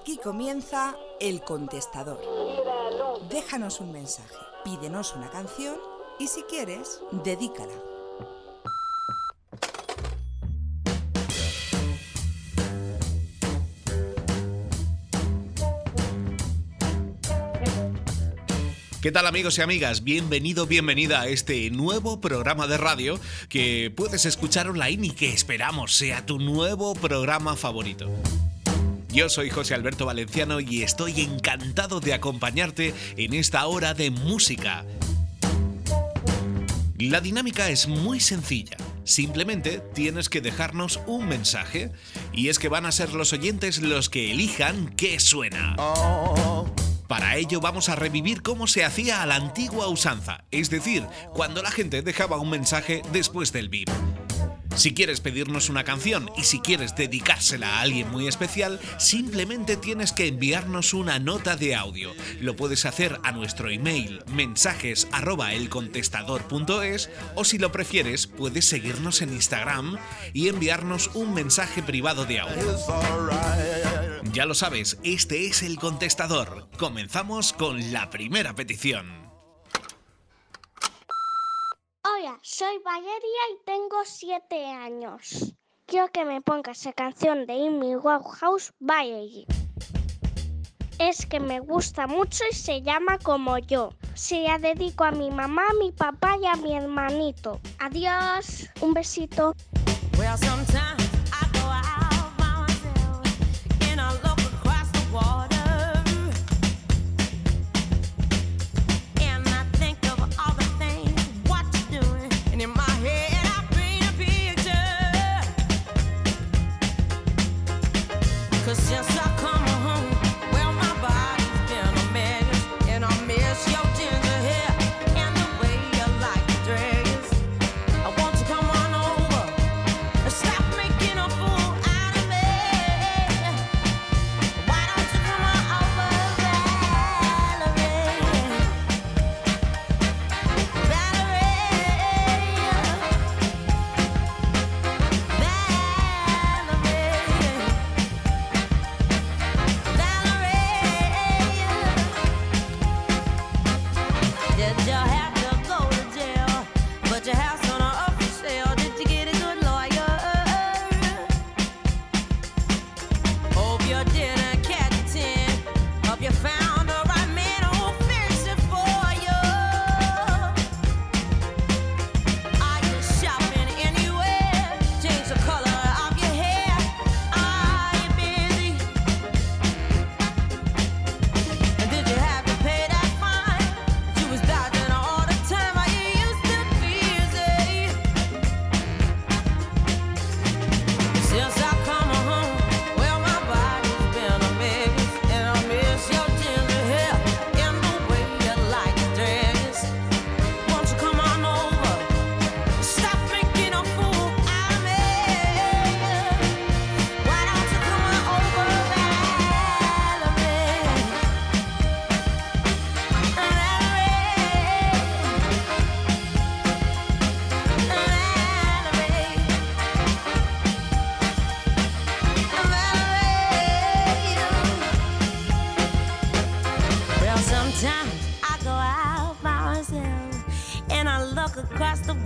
Aquí comienza El Contestador. Déjanos un mensaje, pídenos una canción y si quieres, dedícala. ¿Qué tal amigos y amigas? Bienvenido, bienvenida a este nuevo programa de radio que puedes escuchar online y que esperamos sea tu nuevo programa favorito. Yo soy José Alberto Valenciano y estoy encantado de acompañarte en esta hora de música. La dinámica es muy sencilla. Simplemente tienes que dejarnos un mensaje y es que van a ser los oyentes los que elijan qué suena. Para ello vamos a revivir cómo se hacía a la antigua usanza, es decir, cuando la gente dejaba un mensaje después del beep. Si quieres pedirnos una canción y si quieres dedicársela a alguien muy especial, simplemente tienes que enviarnos una nota de audio. Lo puedes hacer a nuestro email mensajes o si lo prefieres puedes seguirnos en Instagram y enviarnos un mensaje privado de audio. Ya lo sabes, este es el contestador. Comenzamos con la primera petición. Soy Valeria y tengo 7 años. Quiero que me pongas esa canción de Amy House Valerie. Es que me gusta mucho y se llama Como yo. Se la dedico a mi mamá, a mi papá y a mi hermanito. Adiós, un besito.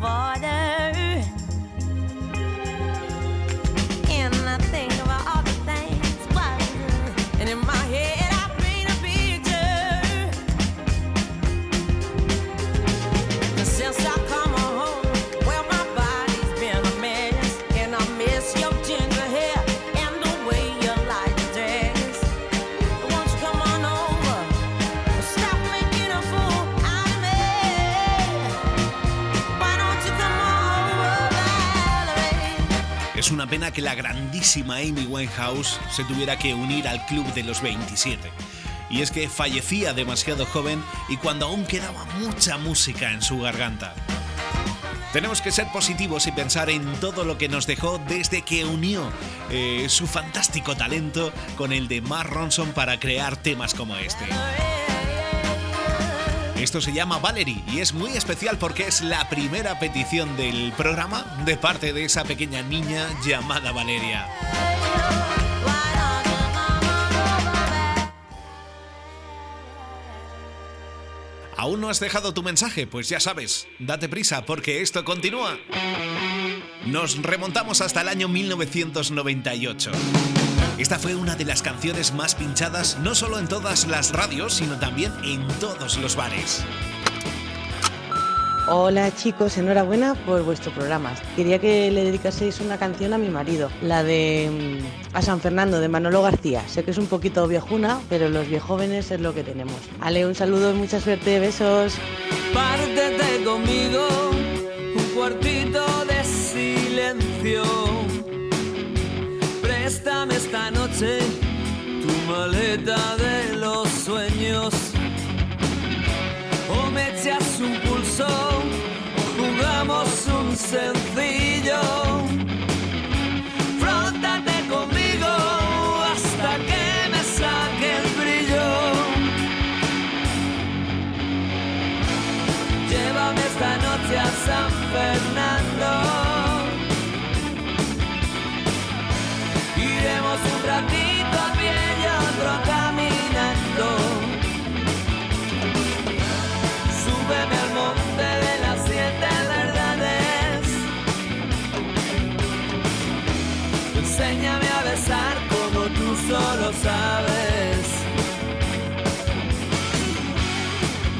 Que la grandísima Amy Winehouse se tuviera que unir al club de los 27. Y es que fallecía demasiado joven y cuando aún quedaba mucha música en su garganta. Tenemos que ser positivos y pensar en todo lo que nos dejó desde que unió eh, su fantástico talento con el de Mark Ronson para crear temas como este. Esto se llama Valerie y es muy especial porque es la primera petición del programa de parte de esa pequeña niña llamada Valeria. ¿Aún no has dejado tu mensaje? Pues ya sabes, date prisa porque esto continúa. Nos remontamos hasta el año 1998. Esta fue una de las canciones más pinchadas no solo en todas las radios, sino también en todos los bares. Hola chicos, enhorabuena por vuestro programa. Quería que le dedicaseis una canción a mi marido, la de mm, A San Fernando de Manolo García. Sé que es un poquito viejuna, pero los viejóvenes es lo que tenemos. Ale, un saludo y mucha suerte, besos. Pártete conmigo, un cuartito de silencio. Préstame esta noche tu maleta de los sueños o me echas un pulso o jugamos un sencillo.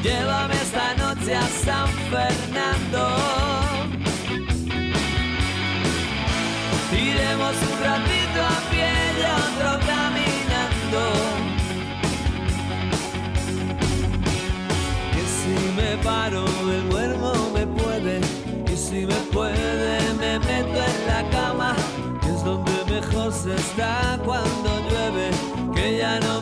Llévame esta noche a San Fernando. Iremos un ratito a pie y otro caminando. si me paro, el duermo me puede. Y si me puede, me meto en la cama, que es donde mejor se está cuando llueve. Que ya no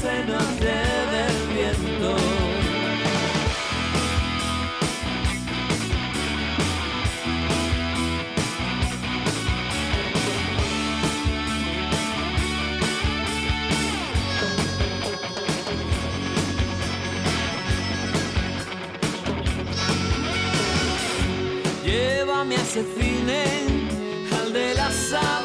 se nos lleve el viento. me hace cine, al de las sábanas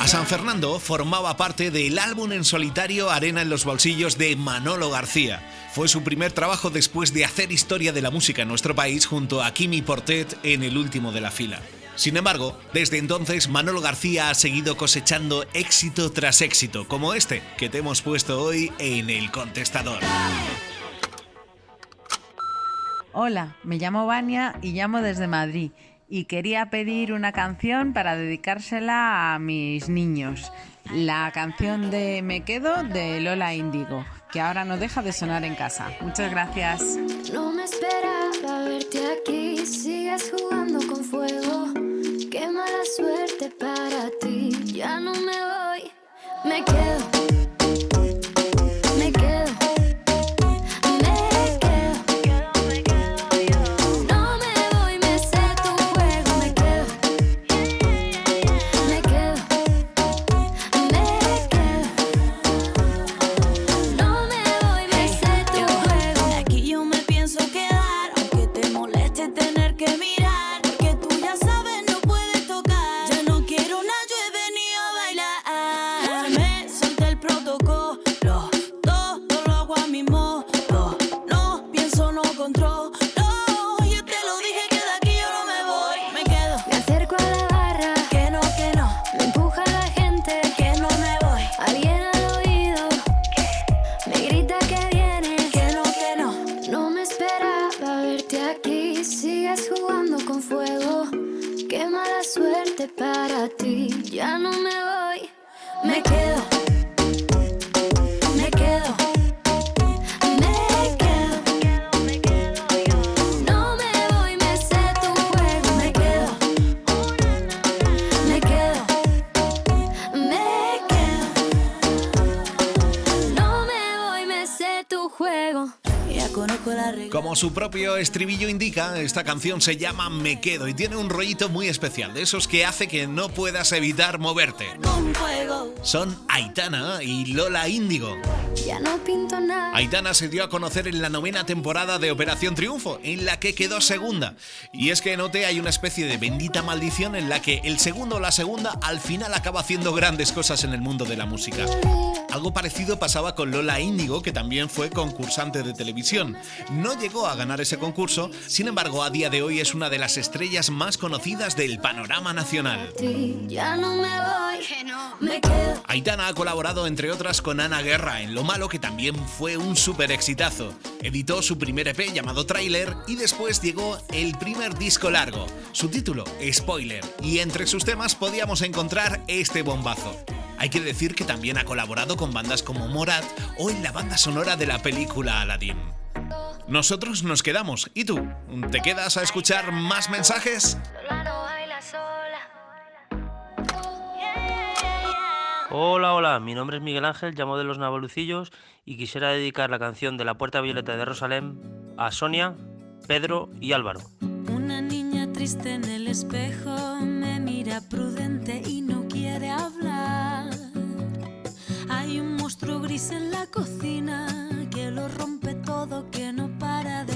A San Fernando formaba parte del álbum en solitario Arena en los bolsillos de Manolo García. Fue su primer trabajo después de hacer historia de la música en nuestro país junto a Kimi Portet en el último de la fila. Sin embargo, desde entonces Manolo García ha seguido cosechando éxito tras éxito, como este que te hemos puesto hoy en El Contestador. Hola, me llamo Vania y llamo desde Madrid y quería pedir una canción para dedicársela a mis niños. La canción de Me Quedo de Lola Índigo, que ahora no deja de sonar en casa. Muchas gracias. No me esperaba verte aquí, sigues jugando con fuego. Qué mala suerte para ti, ya no me voy, me quedo. Propio estribillo indica, esta canción se llama Me Quedo y tiene un rollito muy especial, de esos que hace que no puedas evitar moverte. Son Aitana y Lola Índigo. Ya no pinto nada. Aitana se dio a conocer en la novena temporada de Operación Triunfo, en la que quedó segunda. Y es que en OT hay una especie de bendita maldición en la que el segundo o la segunda al final acaba haciendo grandes cosas en el mundo de la música. Algo parecido pasaba con Lola Índigo, que también fue concursante de televisión. No llegó a ganar ese concurso, sin embargo, a día de hoy es una de las estrellas más conocidas del panorama nacional. Aitana ha colaborado entre otras con Ana Guerra en Lo Malo que también fue un súper exitazo. Editó su primer EP llamado Trailer y después llegó el primer disco largo, su título Spoiler, y entre sus temas podíamos encontrar este bombazo. Hay que decir que también ha colaborado con bandas como Morat o en la banda sonora de la película Aladdin. Nosotros nos quedamos, ¿y tú? ¿Te quedas a escuchar más mensajes? Hola, hola, mi nombre es Miguel Ángel, llamo de los Navalucillos y quisiera dedicar la canción de La Puerta Violeta de Rosalén a Sonia, Pedro y Álvaro. Una niña triste en el espejo me mira prudente y no quiere hablar. Hay un monstruo gris en la cocina que lo rompe todo, que no para de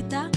vida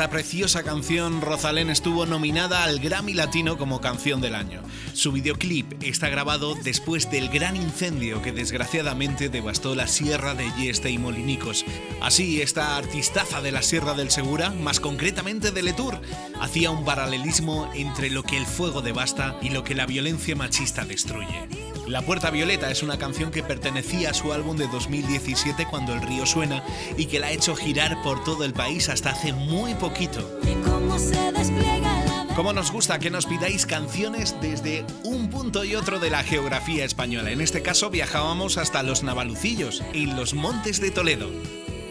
esta preciosa canción, Rosalén estuvo nominada al Grammy Latino como Canción del Año. Su videoclip está grabado después del gran incendio que desgraciadamente devastó la Sierra de Yeste y Molinicos. Así, esta artistaza de la Sierra del Segura, más concretamente de Letour, hacía un paralelismo entre lo que el fuego devasta y lo que la violencia machista destruye. La Puerta Violeta es una canción que pertenecía a su álbum de 2017 Cuando el río suena y que la ha hecho girar por todo el país hasta hace muy poquito. Como nos gusta que nos pidáis canciones desde un punto y otro de la geografía española. En este caso viajábamos hasta los Navalucillos, en los Montes de Toledo.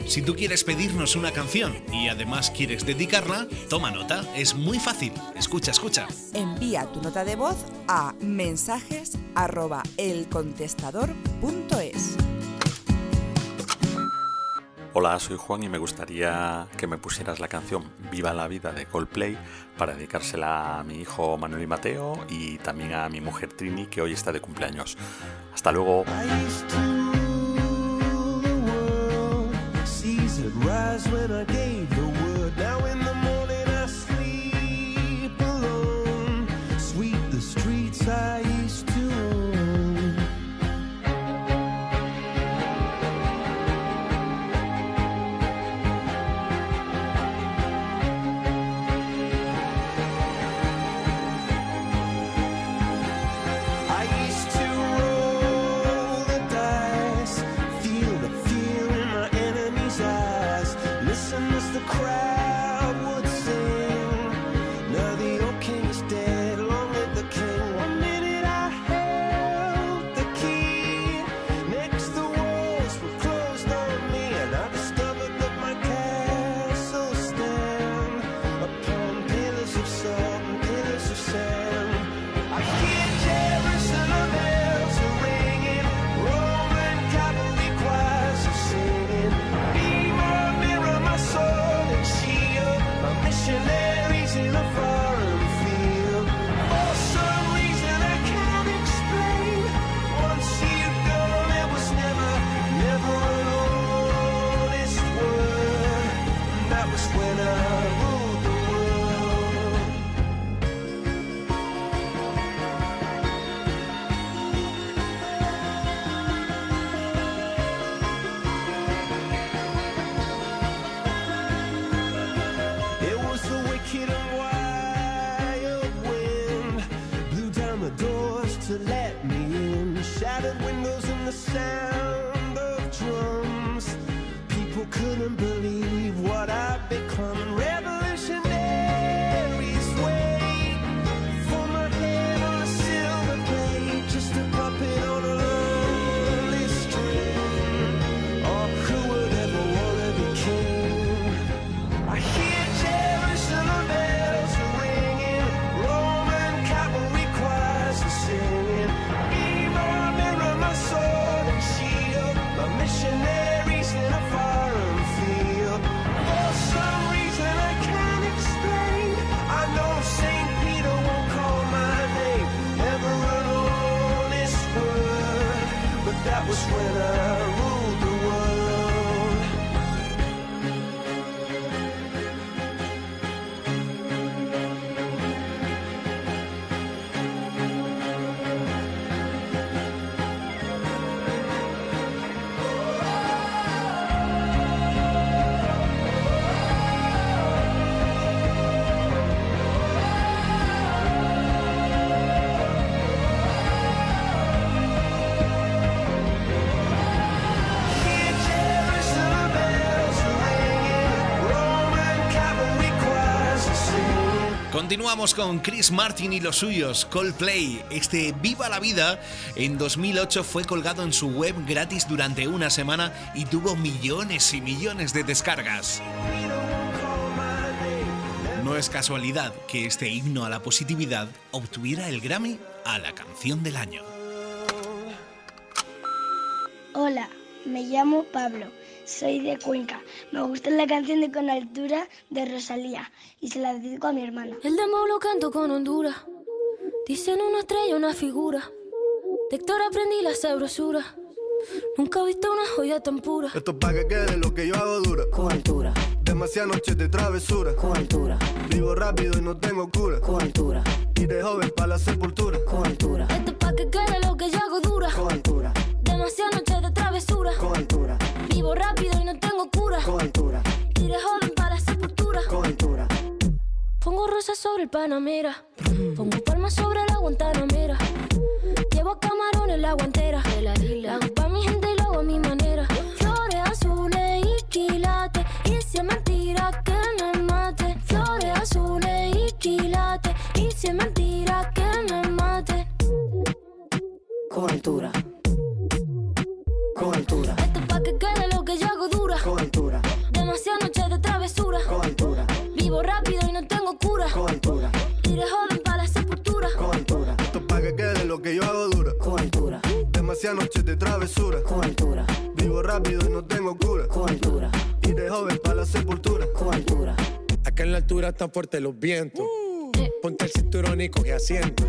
Si tú quieres pedirnos una canción y además quieres dedicarla, toma nota, es muy fácil. Escucha, escucha. Envía tu nota de voz a mensajes arroba elcontestador.es. Hola, soy Juan y me gustaría que me pusieras la canción Viva la vida de Coldplay para dedicársela a mi hijo Manuel y Mateo y también a mi mujer Trini que hoy está de cumpleaños. Hasta luego. Rise when I gave couldn't believe Continuamos con Chris Martin y los suyos, Coldplay. Este Viva la Vida en 2008 fue colgado en su web gratis durante una semana y tuvo millones y millones de descargas. No es casualidad que este himno a la positividad obtuviera el Grammy a la canción del año. Hola, me llamo Pablo, soy de Cuenca. Me gusta la canción de Con Altura de Rosalía y se la dedico a mi hermana. El demo lo canto con Honduras. Dicen una estrella, una figura. De Héctor aprendí la sabrosura. Nunca he visto una joya tan pura. Esto es pa' que quede lo que yo hago dura. Con altura, Demasiadas noches de travesura. con altura, Vivo rápido y no tengo cura. con altura, Y de joven pa' la sepultura. con altura, Esto es pa' que quede lo que yo hago dura. con altura, Demasiadas noches de travesura. con altura, Vivo rápido y no tengo cura. con altura, Iré joven para la sepultura. con altura. Pongo rosas sobre el Panamera. Pongo palmas sobre la Guantanamera. Llevo camarones en la guantera. La hago pa' mi gente y lo hago a mi manera. Flores azules y quilates. Y si es mentira que me mate. Flores azules y quilates. Y si es mentira que me mate. Con altura, con altura, Vivo rápido y no tengo cura. con altura, Iré joven para la sepultura. con altura, Esto es pa' que quede lo que yo hago dura. con altura, Demasiadas noches de travesura. con altura, Vivo rápido y no tengo cura. con altura, Y de joven pa' la sepultura. con altura. Acá en la altura están fuertes los vientos. Ponte el cinturón y coge asiento.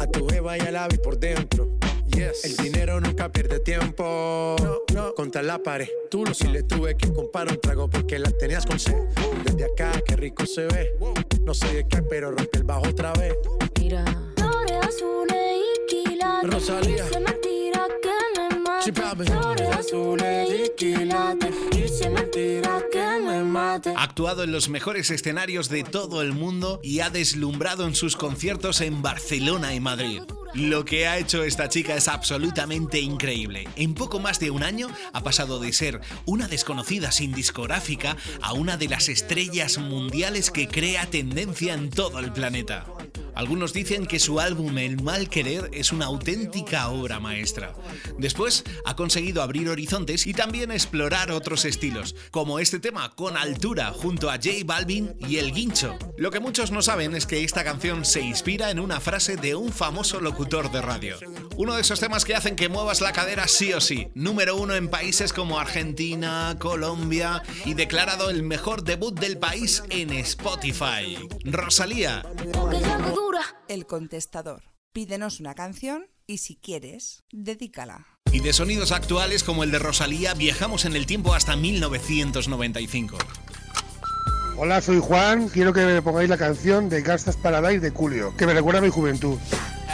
A tu jeva y a la vi por dentro. Yes. El dinero nunca pierde tiempo. No, no. Contra la pared. Tú lo si le tuve que comprar un trago porque la tenías con sed. Desde acá, qué rico se ve. No sé de qué, pero rompe el bajo otra vez. Mira. Flores azules y quilates. Rosalía. Mentira que me mate. Sí, papi. Flores azules y quilates. Y si es mentira que me mate. Ha actuado en los mejores escenarios de todo el mundo y ha deslumbrado en sus conciertos en Barcelona y Madrid. Lo que ha hecho esta chica es absolutamente increíble. En poco más de un año ha pasado de ser una desconocida sin discográfica a una de las estrellas mundiales que crea tendencia en todo el planeta. Algunos dicen que su álbum El Mal Querer es una auténtica obra maestra. Después ha conseguido abrir horizontes y también explorar otros estilos, como este tema con altura junto a J Balvin y El Guincho. Lo que muchos no saben es que esta canción se inspira en una frase de un famoso locutor de radio. Uno de esos temas que hacen que muevas la cadera sí o sí. Número uno en países como Argentina, Colombia y declarado el mejor debut del país en Spotify. Rosalía. El contestador. Pídenos una canción y si quieres, dedícala. Y de sonidos actuales como el de Rosalía viajamos en el tiempo hasta 1995. Hola, soy Juan. Quiero que me pongáis la canción de Gastas Paradise de Julio, que me recuerda a mi juventud.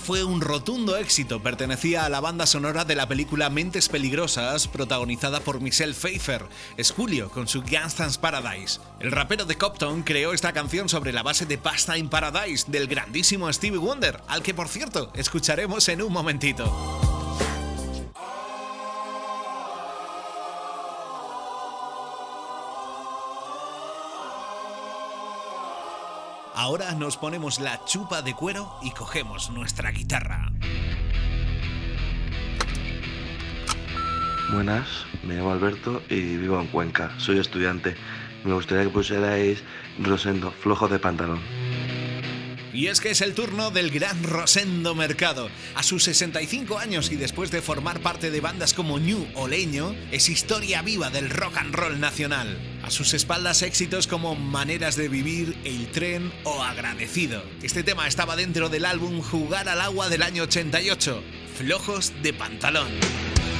Fue un rotundo éxito, pertenecía a la banda sonora de la película Mentes Peligrosas, protagonizada por Michelle Pfeiffer. Es Julio con su Gangsta's Paradise. El rapero de Compton creó esta canción sobre la base de Pasta in Paradise del grandísimo Stevie Wonder, al que por cierto escucharemos en un momentito. Ahora nos ponemos la chupa de cuero y cogemos nuestra guitarra. Buenas, me llamo Alberto y vivo en Cuenca. Soy estudiante. Me gustaría que pusierais Rosendo, flojo de pantalón. Y es que es el turno del gran Rosendo Mercado. A sus 65 años y después de formar parte de bandas como New o Leño, es historia viva del rock and roll nacional. A sus espaldas éxitos como Maneras de Vivir, El Tren o Agradecido. Este tema estaba dentro del álbum Jugar al Agua del año 88. Flojos de pantalón.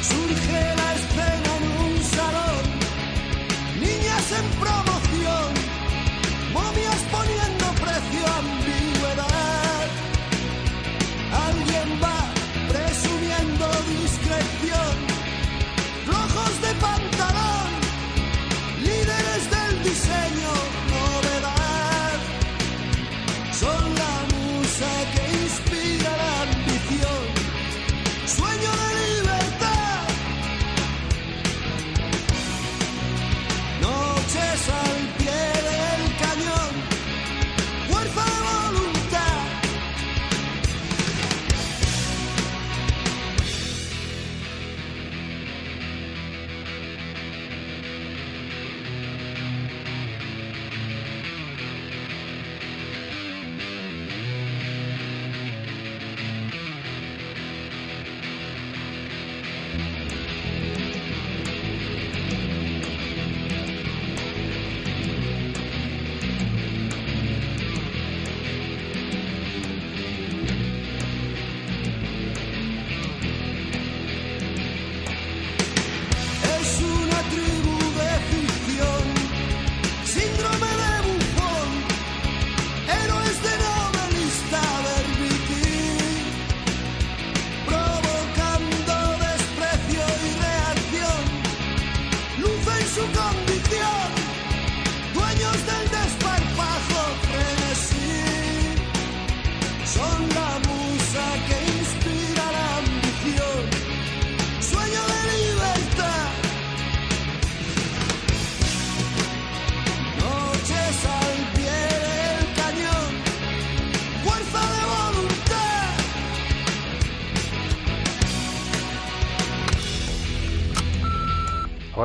Surge la escena en un salón, niñas en promoción, momias poniendo precio a. Alguien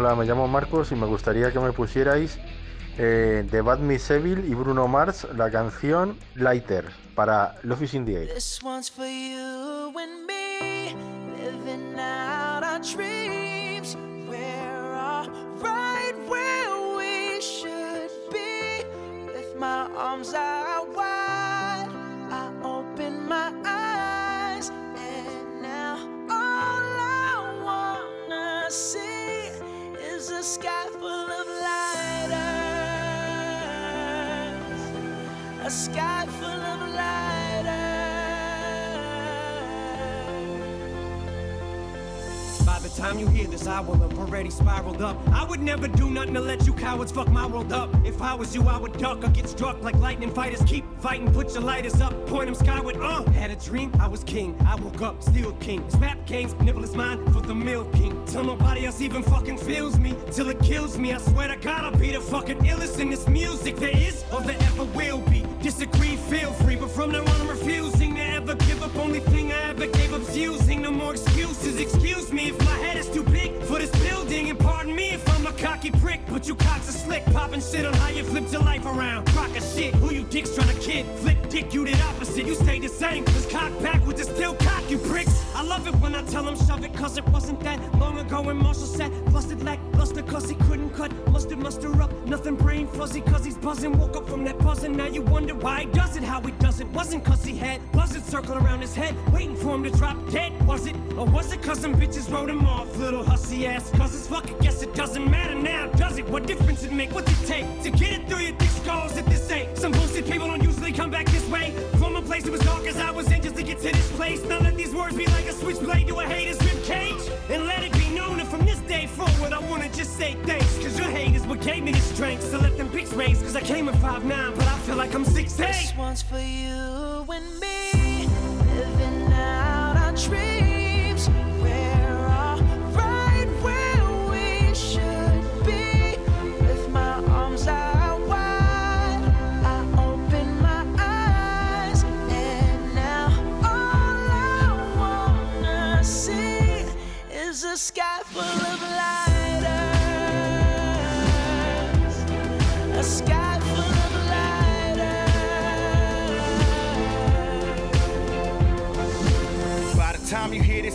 Hola, me llamo Marcos y me gustaría que me pusierais eh, de Bad Miss Evil y Bruno Mars la canción Lighter para Love is in the Air. This one's for you and me, living out our dreams. We're all right where we should be. With my arms out wide, I open my eyes, and now all I wanna see a sky full of lighters, a sky full of lighters. By the time you hear this, I will have already spiraled up. I would never do nothing to let you cowards fuck my world up. If I was you, I would duck or get struck like lightning fighters. Keep fighting, put your lighters up, point them skyward. Uh, had a dream, I was king. I woke up, still king. Snap games, nibble is mine for the milk king. Till nobody else even fucking feels me, till it kills me. I swear to God, I'll be the fucking illest in this music there is or there ever will be. Disagree, feel free, but from now on, I'm refusing to ever give up. Only thing I ever gave up's using. No more excuses. Excuse me if my head is too big cocky prick. But you cocks are slick, popping shit on how you flipped your life around. Crock of shit, who you dicks trying to kid? Flip dick, you did opposite. You stayed the same. Cause cock back with is still cock, you pricks. I love it when I tell them shove it, cause it wasn't that long ago when Marshall said, flustered like luster, cause he couldn't cut. Mustard, muster up, nothing brain fuzzy, cause he's buzzing. Woke up from that buzzing, now you wonder why he does it, how he does it. Wasn't cause he had buzzards circling around his head, waiting for him to drop dead. Was it? Or was it cause some bitches wrote him off, little hussy ass? Cause it's fuck, I guess it doesn't matter now, does it? What difference it make? What's it take to get it through your thick skulls if this ain't? Some bullshit people don't usually come back this way. From a place that was dark as I was in just to get to this place. Now let these words be like a switchblade to a hater's rib cage. And let it be forward, I wanna just say thanks. Cause your hate is what gave me the strength. So let them pics raise. Cause I came at 5'9, but I feel like I'm 6'8. This one's for you and me, living out our dreams.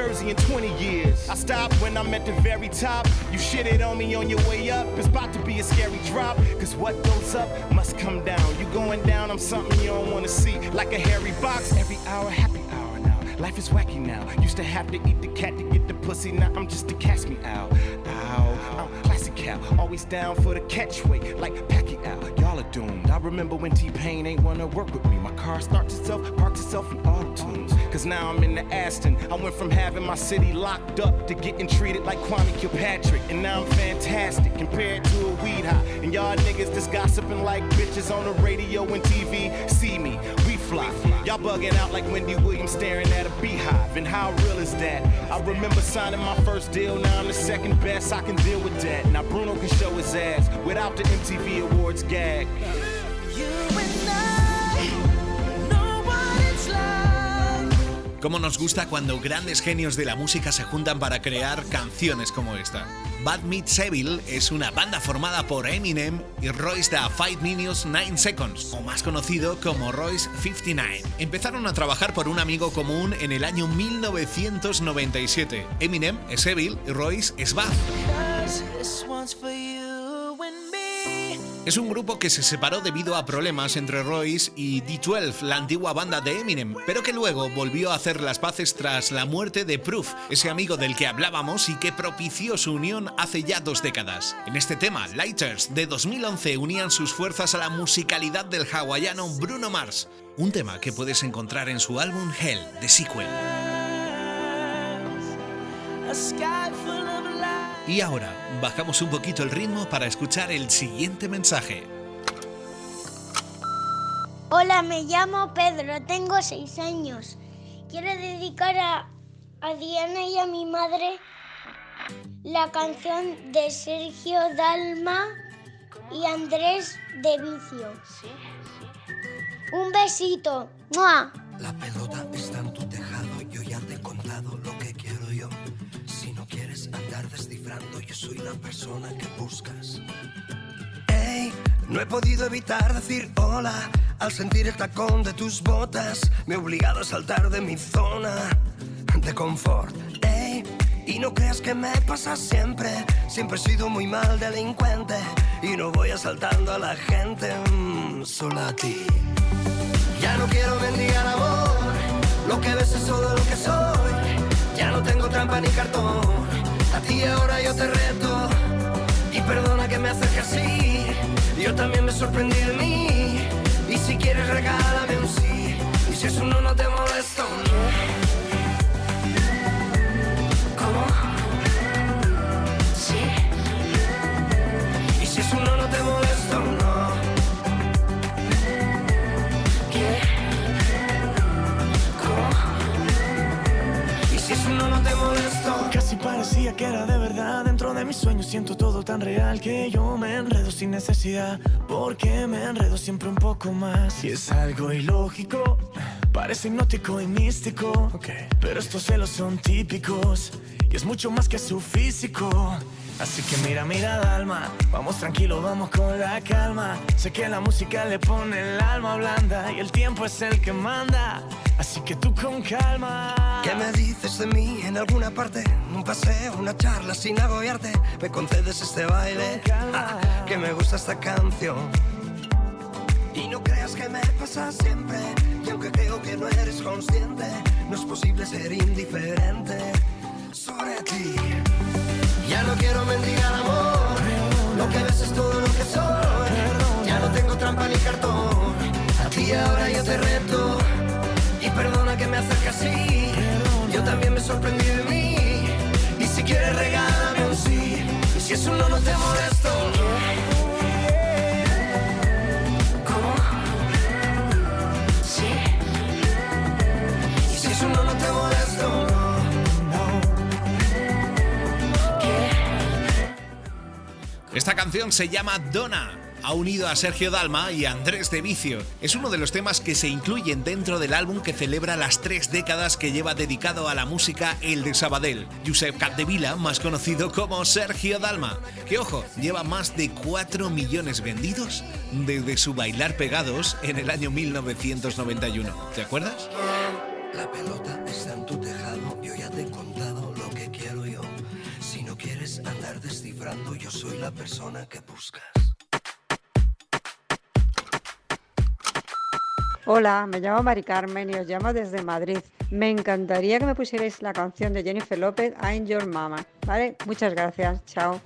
jersey in 20 years. I stop when I'm at the very top. You shit it on me on your way up. It's about to be a scary drop. Cause what goes up must come down. You going down, I'm something you don't wanna see. Like a hairy box, every hour, happy hour now. Life is wacky now. Used to have to eat the cat to get the pussy. Now I'm just a cast me out. Ow, I'm classic cow. Always down for the catchweight, like Pacquiao. Y'all are doomed. I remember when T-Pain ain't wanna work with me. My car starts itself, parks itself in auto tunes. Cause now I'm in the Aston. I went from having my city locked up to getting treated like Kwame Kilpatrick. And now I'm fantastic compared to a weed high. And y'all niggas just gossiping like bitches on the radio and TV. See me, we fly. Y'all bugging out like Wendy Williams staring at a beehive. And how real is that? I remember signing my first deal. Now I'm the second best. I can deal with that. Now Bruno can show his ass without the MTV Awards gag. Cómo nos gusta cuando grandes genios de la música se juntan para crear canciones como esta. Bad Meets Evil es una banda formada por Eminem y Royce da 5 Minutes 9 Seconds, o más conocido como Royce 59. Empezaron a trabajar por un amigo común en el año 1997. Eminem es Evil y Royce es Bad. Es un grupo que se separó debido a problemas entre Royce y D12, la antigua banda de Eminem, pero que luego volvió a hacer las paces tras la muerte de Proof, ese amigo del que hablábamos y que propició su unión hace ya dos décadas. En este tema, Lighters de 2011 unían sus fuerzas a la musicalidad del hawaiano Bruno Mars, un tema que puedes encontrar en su álbum Hell, The Sequel. Y ahora, bajamos un poquito el ritmo para escuchar el siguiente mensaje. Hola, me llamo Pedro, tengo seis años. Quiero dedicar a, a Diana y a mi madre la canción de Sergio Dalma y Andrés de Vicio. Un besito. ¡Mua! La pelota está en tu la persona que buscas. Ey, no he podido evitar decir hola al sentir el tacón de tus botas. Me he obligado a saltar de mi zona de confort. Ey, y no creas que me pasa siempre. Siempre he sido muy mal delincuente y no voy asaltando a la gente, mm, solo a ti. Ya no quiero mendigar amor, lo que ves es todo lo que soy. Ya no tengo trampa ni cartón, a ti ahora yo te reto. Y perdona que me acerque así, yo también me sorprendí de mí. Y si quieres regálame un sí, y si es un no no te molesto, no. Tan real que yo me enredo sin necesidad. Porque me enredo siempre un poco más. Y es algo ilógico. Parece hipnótico y místico. Pero estos celos son típicos. Y es mucho más que su físico. Así que mira, mira, Dalma. Vamos tranquilo, vamos con la calma. Sé que la música le pone el alma blanda. Y el tiempo es el que manda. Así que tú con calma. ¿Qué me dices de mí en alguna parte? Un paseo, una charla sin agobiarte. Me concedes este baile. Ah, que me gusta esta canción. Y no creas que me pasa siempre. Y aunque creo que no eres consciente, no es posible ser indiferente sobre ti. Ya no quiero mendigar amor. Lo que ves es todo lo que soy. Ya no tengo trampa ni cartón. A ti ahora yo te reto. Y perdona que me acerque así. También me sorprendí de mí. Y si quieres regálame un sí. Si es un no, no te molesto. Esta canción se llama Donna. Ha unido a Sergio Dalma y a Andrés de Vicio. Es uno de los temas que se incluyen dentro del álbum que celebra las tres décadas que lleva dedicado a la música El de Sabadell. Josep Capdevila, más conocido como Sergio Dalma, que ojo, lleva más de 4 millones vendidos desde su bailar pegados en el año 1991. ¿Te acuerdas? La pelota está en tu tejado, yo ya te he contado lo que quiero yo. Si no quieres andar descifrando, yo soy la persona que buscas. Hola, me llamo Mari Carmen y os llamo desde Madrid. Me encantaría que me pusierais la canción de Jennifer López, I'm Your Mama. ¿Vale? Muchas gracias. Chao.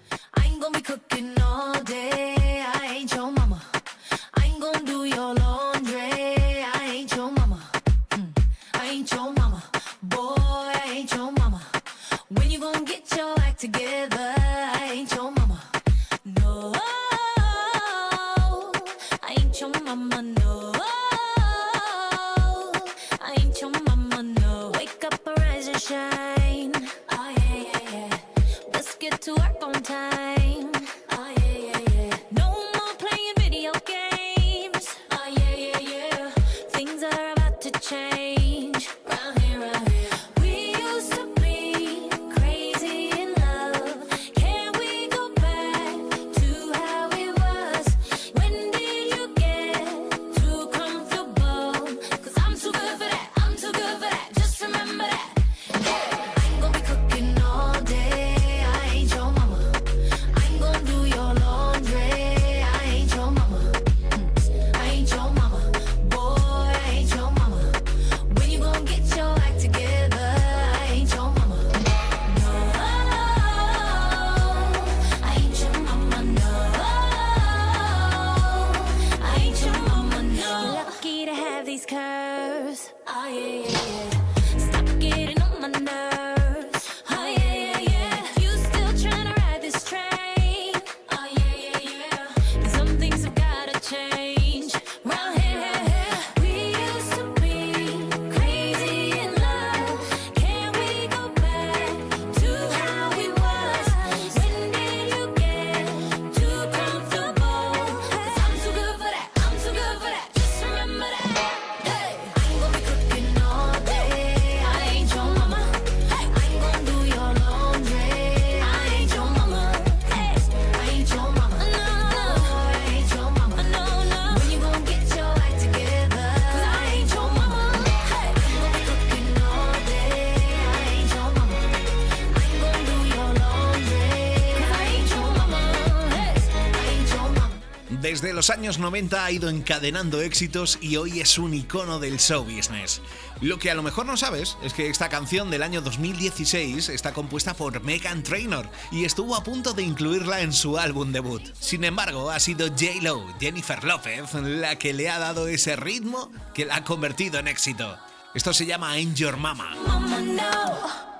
Los años 90 ha ido encadenando éxitos y hoy es un icono del show business. Lo que a lo mejor no sabes es que esta canción del año 2016 está compuesta por Megan Trainor y estuvo a punto de incluirla en su álbum debut. Sin embargo, ha sido J-Lo, Jennifer Lopez, la que le ha dado ese ritmo que la ha convertido en éxito. Esto se llama Ain't Your Mama.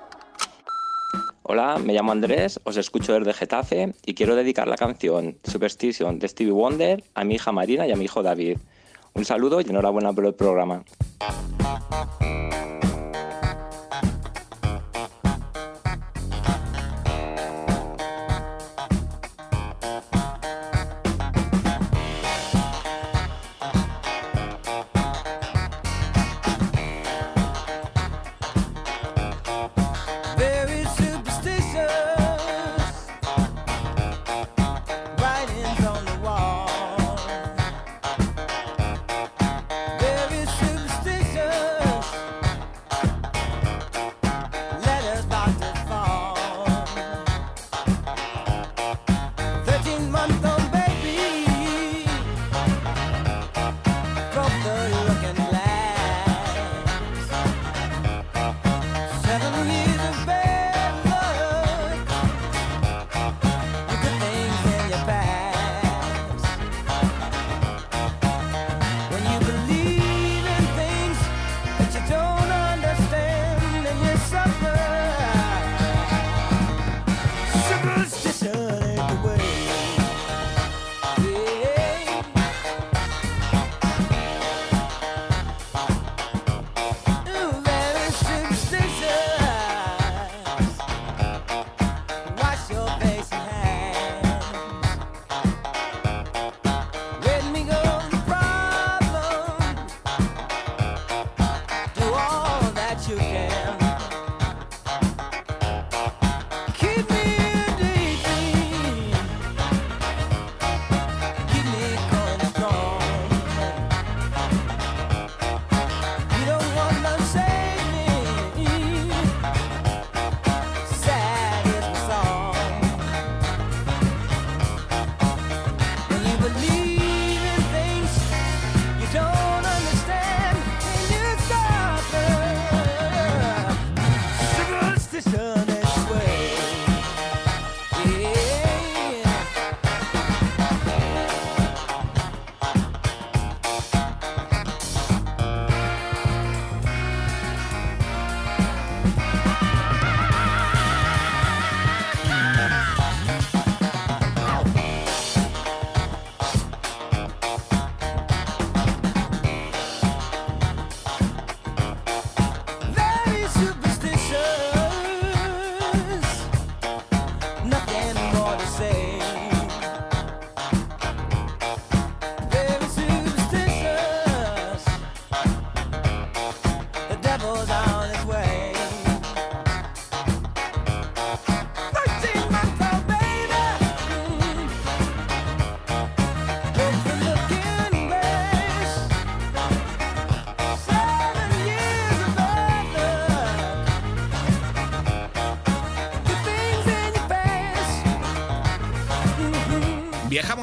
Hola, me llamo Andrés, os escucho desde Getafe y quiero dedicar la canción Superstition de Stevie Wonder a mi hija Marina y a mi hijo David. Un saludo y enhorabuena por el programa.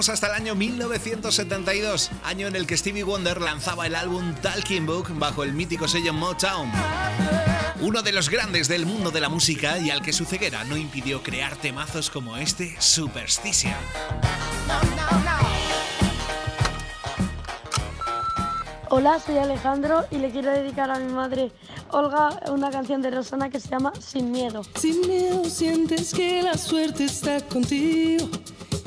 Viajamos hasta el año 1972, año en el que Stevie Wonder lanzaba el álbum Talking Book bajo el mítico sello Motown. Uno de los grandes del mundo de la música y al que su ceguera no impidió crear temazos como este Superstition. Hola, soy Alejandro y le quiero dedicar a mi madre Olga una canción de Rosana que se llama Sin Miedo. Sin miedo sientes que la suerte está contigo,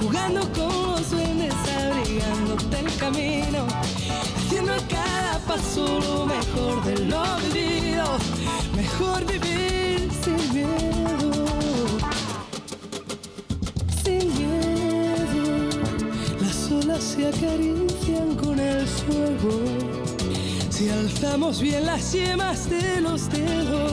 jugando con los duendes, abrigándote el camino, haciendo a cada paso lo mejor de lo vivido, mejor vivir sin miedo, sin miedo. Las olas se acarician con el fuego. Si alzamos bien las yemas de los dedos,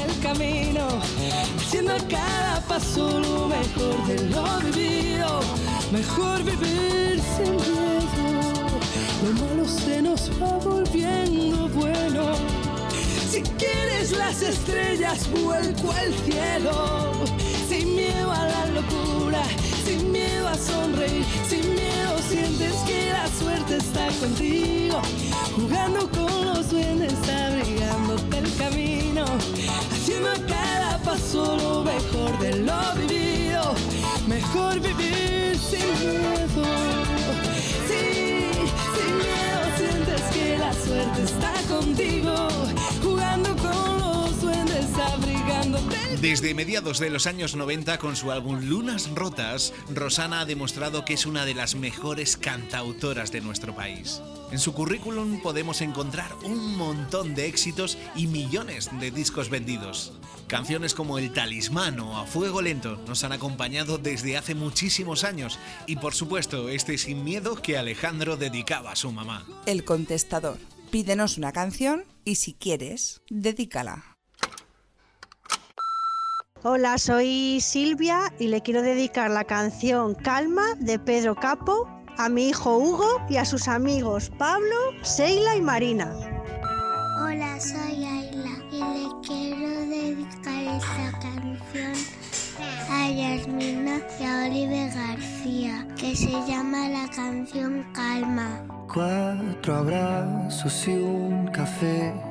camino, haciendo cada paso lo mejor de lo vivido, mejor vivir sin miedo. Lo malo se nos va volviendo bueno. Si quieres las estrellas, vuelco al cielo. Sin miedo a la locura, sin miedo a sonreír, sin miedo sientes que la suerte está contigo. Jugando con los duendes, paso lo mejor de lo vivido. Mejor vivir sin miedo. Sí, sin miedo sientes que la suerte está contigo. Desde mediados de los años 90, con su álbum Lunas Rotas, Rosana ha demostrado que es una de las mejores cantautoras de nuestro país. En su currículum podemos encontrar un montón de éxitos y millones de discos vendidos. Canciones como El Talismán o A Fuego Lento nos han acompañado desde hace muchísimos años y por supuesto este Sin Miedo que Alejandro dedicaba a su mamá. El contestador. Pídenos una canción y si quieres, dedícala. Hola, soy Silvia y le quiero dedicar la canción Calma de Pedro Capo a mi hijo Hugo y a sus amigos Pablo, Seila y Marina. Hola, soy Ayla y le quiero dedicar esta canción a Yasmina y a Oliver García, que se llama la canción Calma. Cuatro abrazos y un café.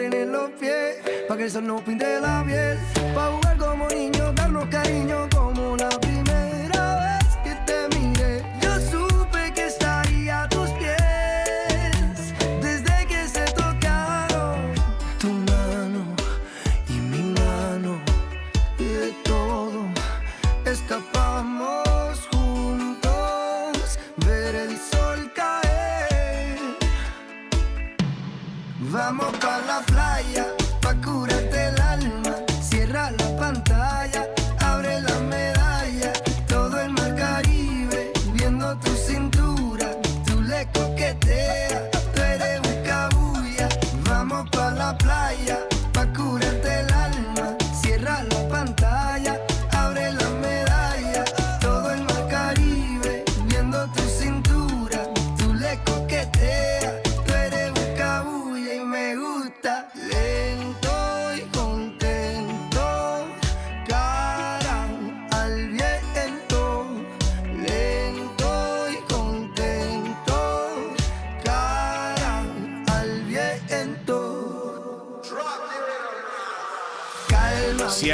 en los pies, pa' que el sol no pinte la piel. Pa' jugar como niños, darnos cariño como la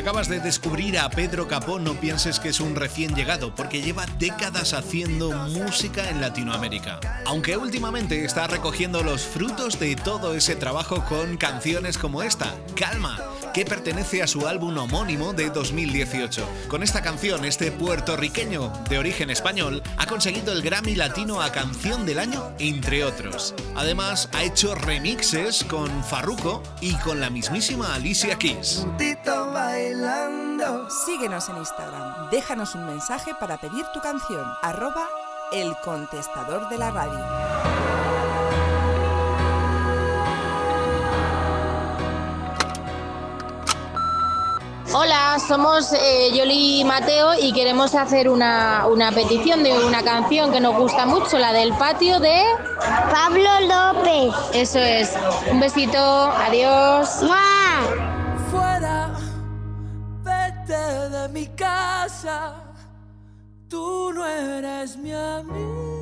acabas de descubrir a Pedro Capó, no pienses que es un recién llegado, porque lleva décadas haciendo música en Latinoamérica. Aunque últimamente está recogiendo los frutos de todo ese trabajo con canciones como esta, Calma, que pertenece a su álbum homónimo de 2018. Con esta canción, este puertorriqueño de origen español ha conseguido el Grammy Latino a Canción del Año, entre otros. Además, ha hecho remixes con Farruko y con la mismísima Alicia Keys. Tito bailando. Síguenos en Instagram. Déjanos un mensaje para pedir tu canción. Arroba el contestador de la radio. Hola, somos eh, Yoli y Mateo y queremos hacer una, una petición de una canción que nos gusta mucho, la del patio de Pablo López. Eso es. Un besito, adiós. Fuera, vete de mi casa. Tú no eres mi amiga.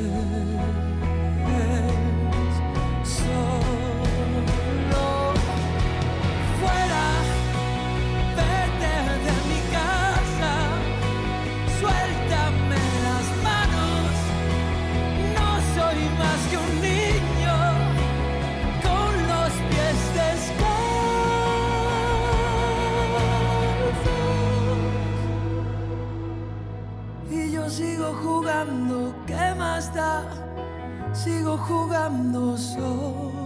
¿Qué más da? Sigo jugando solo.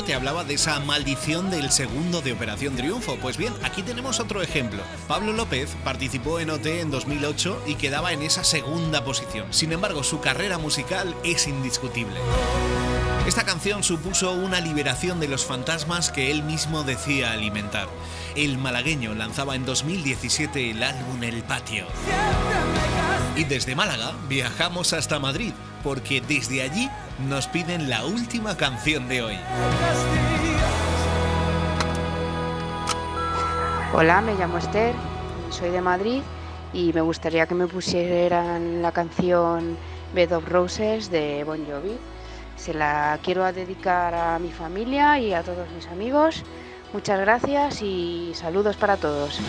Te hablaba de esa maldición del segundo de Operación Triunfo. Pues bien, aquí tenemos otro ejemplo. Pablo López participó en OT en 2008 y quedaba en esa segunda posición. Sin embargo, su carrera musical es indiscutible. Esta canción supuso una liberación de los fantasmas que él mismo decía alimentar. El malagueño lanzaba en 2017 el álbum El Patio. Y desde Málaga viajamos hasta Madrid, porque desde allí nos piden la última canción de hoy. Hola, me llamo Esther, soy de Madrid y me gustaría que me pusieran la canción Bed of Roses de Bon Jovi. Se la quiero dedicar a mi familia y a todos mis amigos. Muchas gracias y saludos para todos.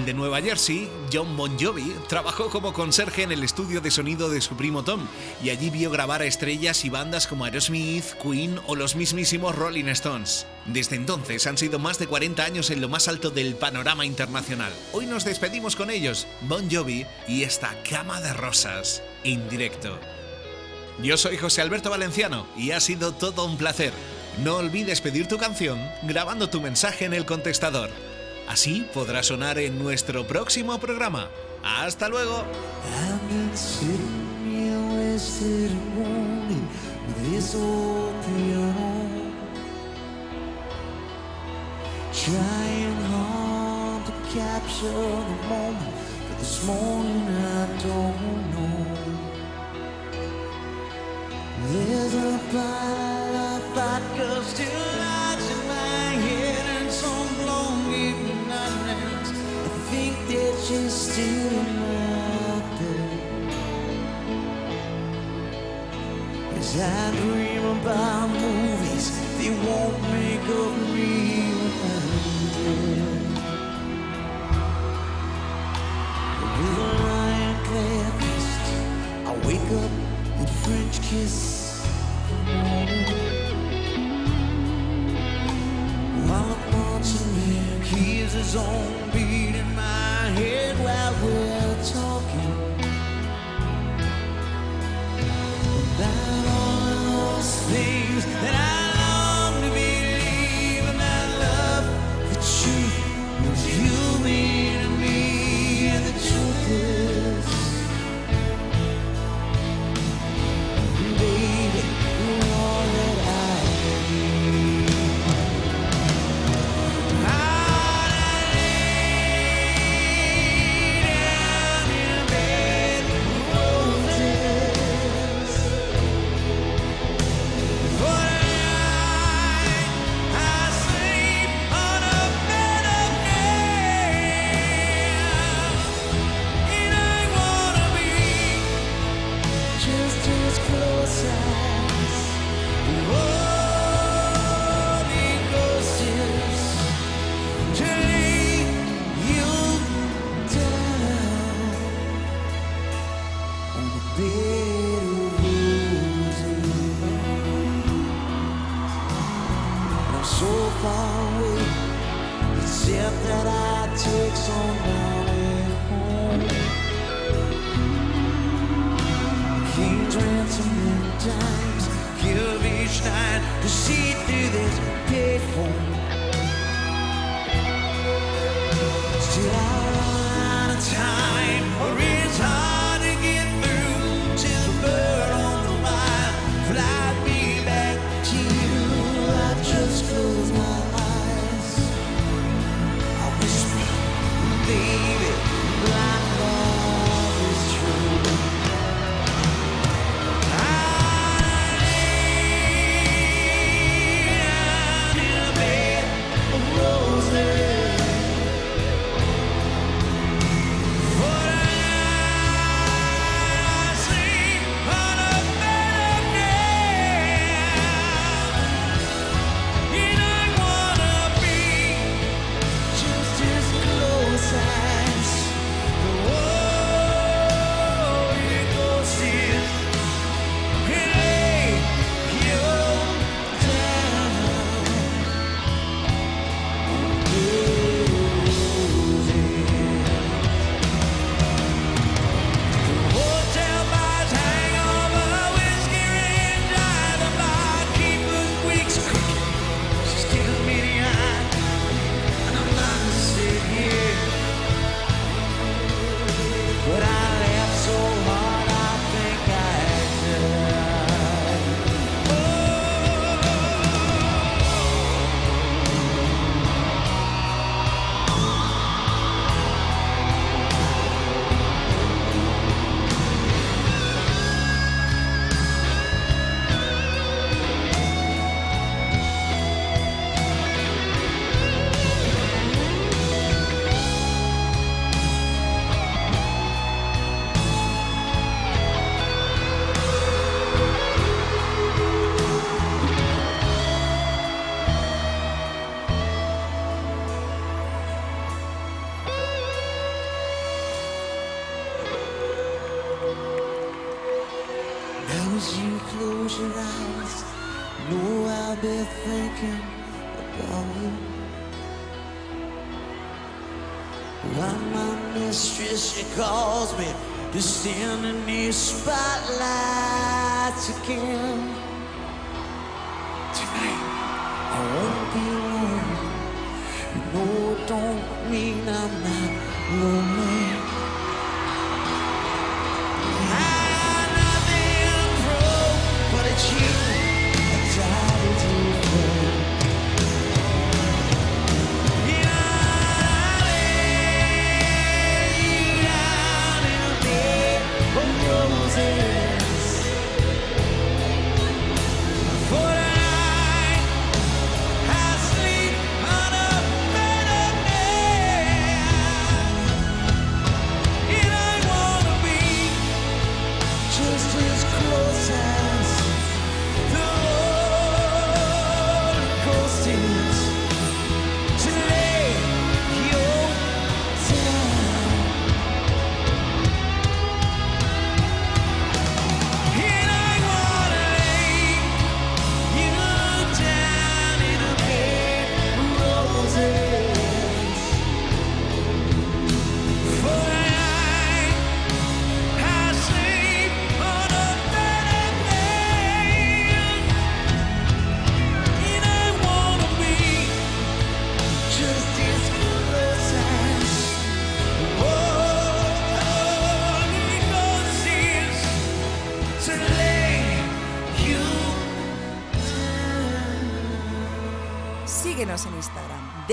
El de Nueva Jersey, John Bon Jovi, trabajó como conserje en el estudio de sonido de su primo Tom y allí vio grabar a estrellas y bandas como Aerosmith, Queen o los mismísimos Rolling Stones. Desde entonces han sido más de 40 años en lo más alto del panorama internacional. Hoy nos despedimos con ellos, Bon Jovi y esta cama de rosas, en directo. Yo soy José Alberto Valenciano y ha sido todo un placer. No olvides pedir tu canción grabando tu mensaje en el contestador. Así podrá sonar en nuestro próximo programa. ¡Hasta luego! Still I dream about movies, they won't make of me. With I wake up with French kiss. While his own beat in my head we're talking. About all those things that I mistress, she calls me to stand in these spotlights again. Tonight, I won't be alone. You know it don't mean I'm not lonely.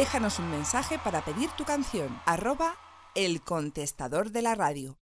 Déjanos un mensaje para pedir tu canción. Arroba el contestador de la radio.